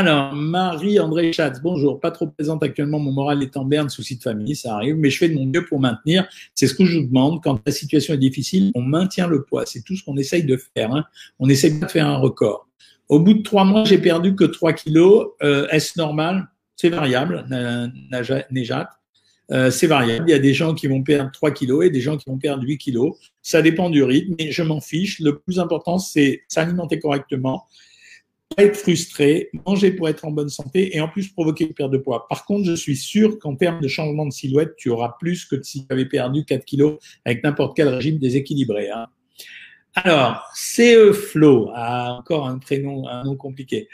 Alors, Marie-André Schatz, bonjour. Pas trop présente actuellement, mon moral est en berne, souci de famille, ça arrive, mais je fais de mon mieux pour maintenir. C'est ce que je vous demande. Quand la situation est difficile, on maintient le poids. C'est tout ce qu'on essaye de faire. Hein. On essaye pas de faire un record. Au bout de trois mois, j'ai perdu que 3 kilos. Euh, Est-ce normal? C'est variable, Nejat. Euh, c'est variable. Il y a des gens qui vont perdre 3 kilos et des gens qui vont perdre 8 kilos. Ça dépend du rythme, mais je m'en fiche. Le plus important, c'est s'alimenter correctement être frustré, manger pour être en bonne santé et en plus provoquer une perte de poids. Par contre, je suis sûr qu'en termes de changement de silhouette, tu auras plus que si tu avais perdu 4 kilos avec n'importe quel régime déséquilibré. Hein. Alors, CE Flow, ah, encore un prénom, un nom compliqué.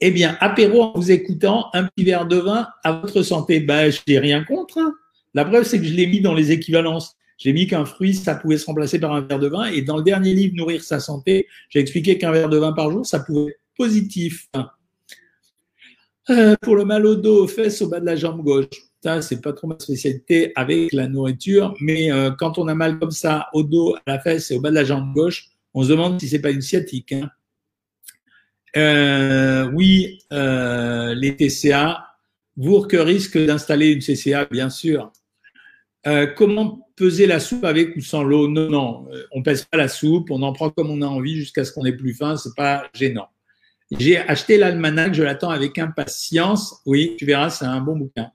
Eh bien, apéro en vous écoutant, un petit verre de vin à votre santé. Ben, je n'ai rien contre. Hein. La preuve, c'est que je l'ai mis dans les équivalences. J'ai mis qu'un fruit, ça pouvait se remplacer par un verre de vin. Et dans le dernier livre, Nourrir sa santé, j'ai expliqué qu'un verre de vin par jour, ça pouvait positif. Euh, pour le mal au dos, aux fesses, au bas de la jambe gauche. Ça, c'est pas trop ma spécialité avec la nourriture, mais euh, quand on a mal comme ça au dos, à la fesse et au bas de la jambe gauche, on se demande si c'est pas une sciatique. Hein. Euh, oui, les TCA. Vous que risque d'installer une CCA, bien sûr. comment peser la soupe avec ou sans l'eau? Non, non, on pèse pas la soupe, on en prend comme on a envie jusqu'à ce qu'on ait plus faim, c'est pas gênant. J'ai acheté l'almanach, je l'attends avec impatience. Oui, tu verras, c'est un bon bouquin.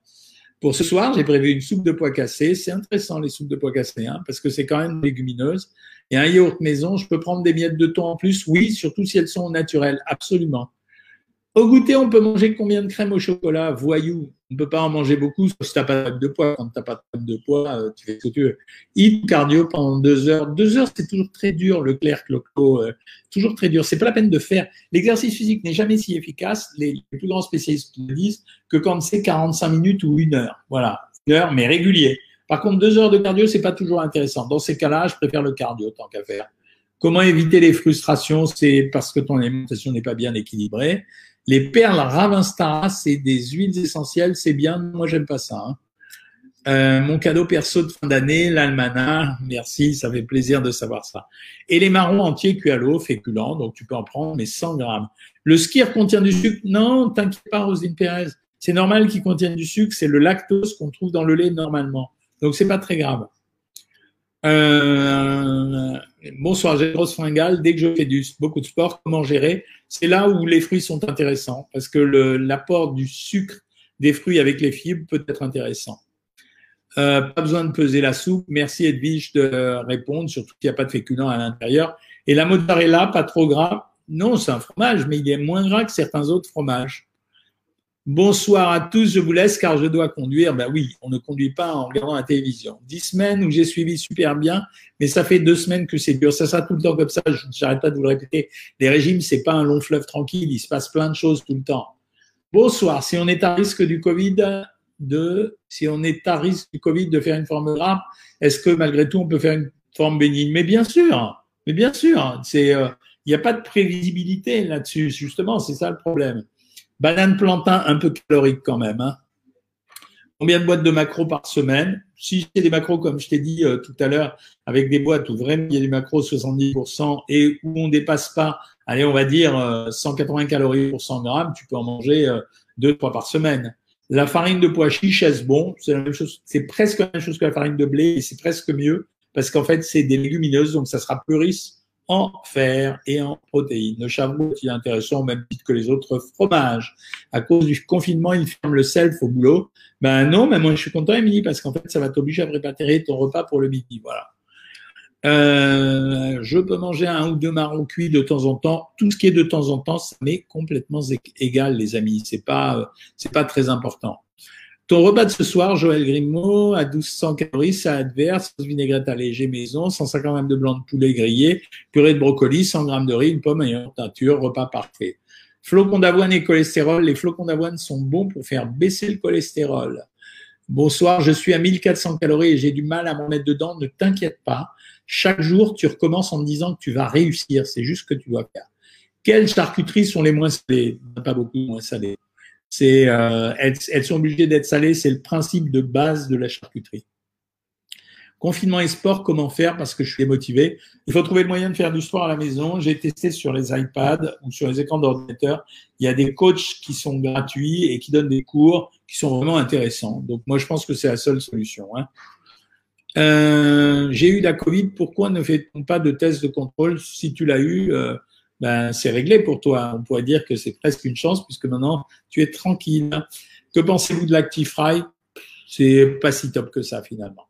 Pour ce soir, j'ai prévu une soupe de pois cassés. C'est intéressant les soupes de pois cassés, hein, parce que c'est quand même légumineuse. Et un yaourt maison, je peux prendre des miettes de thon en plus. Oui, surtout si elles sont naturelles, absolument. Au goûter, on peut manger combien de crème au chocolat? Voyou, on ne peut pas en manger beaucoup si tu n'as pas de poids. Quand tu n'as pas de poids, euh, tu fais ce que tu veux. Hit cardio pendant deux heures. Deux heures, c'est toujours très dur, le clair, cloco, euh, toujours très dur. C'est pas la peine de faire. L'exercice physique n'est jamais si efficace. Les, plus grands spécialistes disent que quand c'est 45 minutes ou une heure. Voilà, une heure, mais régulier. Par contre, deux heures de cardio, c'est pas toujours intéressant. Dans ces cas-là, je préfère le cardio tant qu'à faire. Comment éviter les frustrations? C'est parce que ton alimentation n'est pas bien équilibrée. Les perles Ravinstara, c'est des huiles essentielles, c'est bien. Moi, j'aime pas ça. Hein. Euh, mon cadeau perso de fin d'année, l'almanach. Merci, ça fait plaisir de savoir ça. Et les marrons entiers cuits à l'eau, féculents, donc tu peux en prendre, mais 100 grammes. Le skir contient du sucre? Non, t'inquiète pas, Rosine Pérez. C'est normal qu'il contienne du sucre, c'est le lactose qu'on trouve dans le lait normalement. Donc c'est pas très grave. Euh, bonsoir, j'ai grosse fringale. Dès que je fais du, beaucoup de sport, comment gérer? C'est là où les fruits sont intéressants parce que l'apport du sucre des fruits avec les fibres peut être intéressant. Euh, pas besoin de peser la soupe. Merci Edwige de répondre, surtout qu'il n'y a pas de féculents à l'intérieur. Et la mozzarella, pas trop gras Non, c'est un fromage, mais il est moins gras que certains autres fromages. Bonsoir à tous, je vous laisse car je dois conduire. Ben oui, on ne conduit pas en regardant la télévision. Dix semaines où j'ai suivi super bien, mais ça fait deux semaines que c'est dur. Ça sera tout le temps comme ça, je n'arrête pas de vous le répéter. Les régimes, c'est pas un long fleuve tranquille, il se passe plein de choses tout le temps. Bonsoir, si on est à risque du Covid, de, si on est à risque du Covid de faire une forme grave, est-ce que malgré tout on peut faire une forme bénigne? Mais bien sûr, mais bien sûr, c'est, euh, il n'y a pas de prévisibilité là-dessus, justement, c'est ça le problème. Banane plantain un peu calorique quand même. Hein. Combien de boîtes de macros par semaine? Si c'est des macros, comme je t'ai dit euh, tout à l'heure, avec des boîtes où vraiment il y a des macros 70% et où on ne dépasse pas, allez, on va dire 180 euh, calories pour 100 grammes, tu peux en manger euh, deux, trois par semaine. La farine de pois chiche, est bon? C'est la même chose. C'est presque la même chose que la farine de blé et c'est presque mieux parce qu'en fait, c'est des légumineuses, donc ça sera plus riche en fer et en protéines. Le charbon est intéressant même titre que les autres fromages. À cause du confinement, il ferme le self au boulot. Ben non, mais moi je suis content, Émilie, parce qu'en fait, ça va t'obliger à préparer ton repas pour le midi. Voilà. Euh, je peux manger un ou deux marrons cuits de temps en temps. Tout ce qui est de temps en temps, ça m'est complètement égal, les amis. C'est pas, c'est pas très important. Ton repas de ce soir, Joël Grimaud, à 1200 calories, ça adverse, vinaigrette allégée maison, 150 g de blanc de poulet grillé, purée de brocoli, 100 g de riz, une pomme et une teinture, repas parfait. Flocons d'avoine et cholestérol. Les flocons d'avoine sont bons pour faire baisser le cholestérol. Bonsoir, je suis à 1400 calories et j'ai du mal à m'en mettre dedans. Ne t'inquiète pas. Chaque jour, tu recommences en me disant que tu vas réussir. C'est juste ce que tu dois faire. Quelles charcuteries sont les moins salées? Pas beaucoup moins salées euh, elles, sont obligées d'être salées, c'est le principe de base de la charcuterie. Confinement et sport, comment faire? Parce que je suis démotivé. Il faut trouver le moyen de faire du sport à la maison. J'ai testé sur les iPads ou sur les écrans d'ordinateur. Il y a des coachs qui sont gratuits et qui donnent des cours qui sont vraiment intéressants. Donc moi, je pense que c'est la seule solution. Hein. Euh, j'ai eu la Covid. Pourquoi ne fait-on pas de test de contrôle? Si tu l'as eu, euh, ben, c'est réglé pour toi. On pourrait dire que c'est presque une chance puisque maintenant tu es tranquille. Que pensez-vous de l'Actifry C'est pas si top que ça finalement.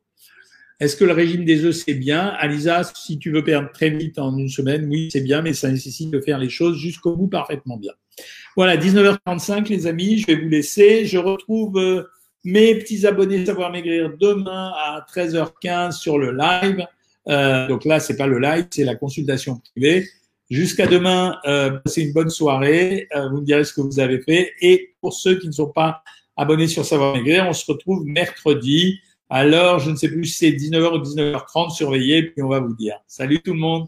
Est-ce que le régime des œufs c'est bien? Alisa, si tu veux perdre très vite en une semaine, oui, c'est bien, mais ça nécessite de faire les choses jusqu'au bout parfaitement bien. Voilà, 19h45 les amis, je vais vous laisser. Je retrouve euh, mes petits abonnés Savoir Maigrir demain à 13h15 sur le live. Euh, donc là, c'est pas le live, c'est la consultation privée. Jusqu'à demain, euh, c'est une bonne soirée. Euh, vous me direz ce que vous avez fait. Et pour ceux qui ne sont pas abonnés sur Savoir Maigrir, on se retrouve mercredi. Alors, je ne sais plus si c'est 19h ou 19h30, surveillez, puis on va vous dire. Salut tout le monde.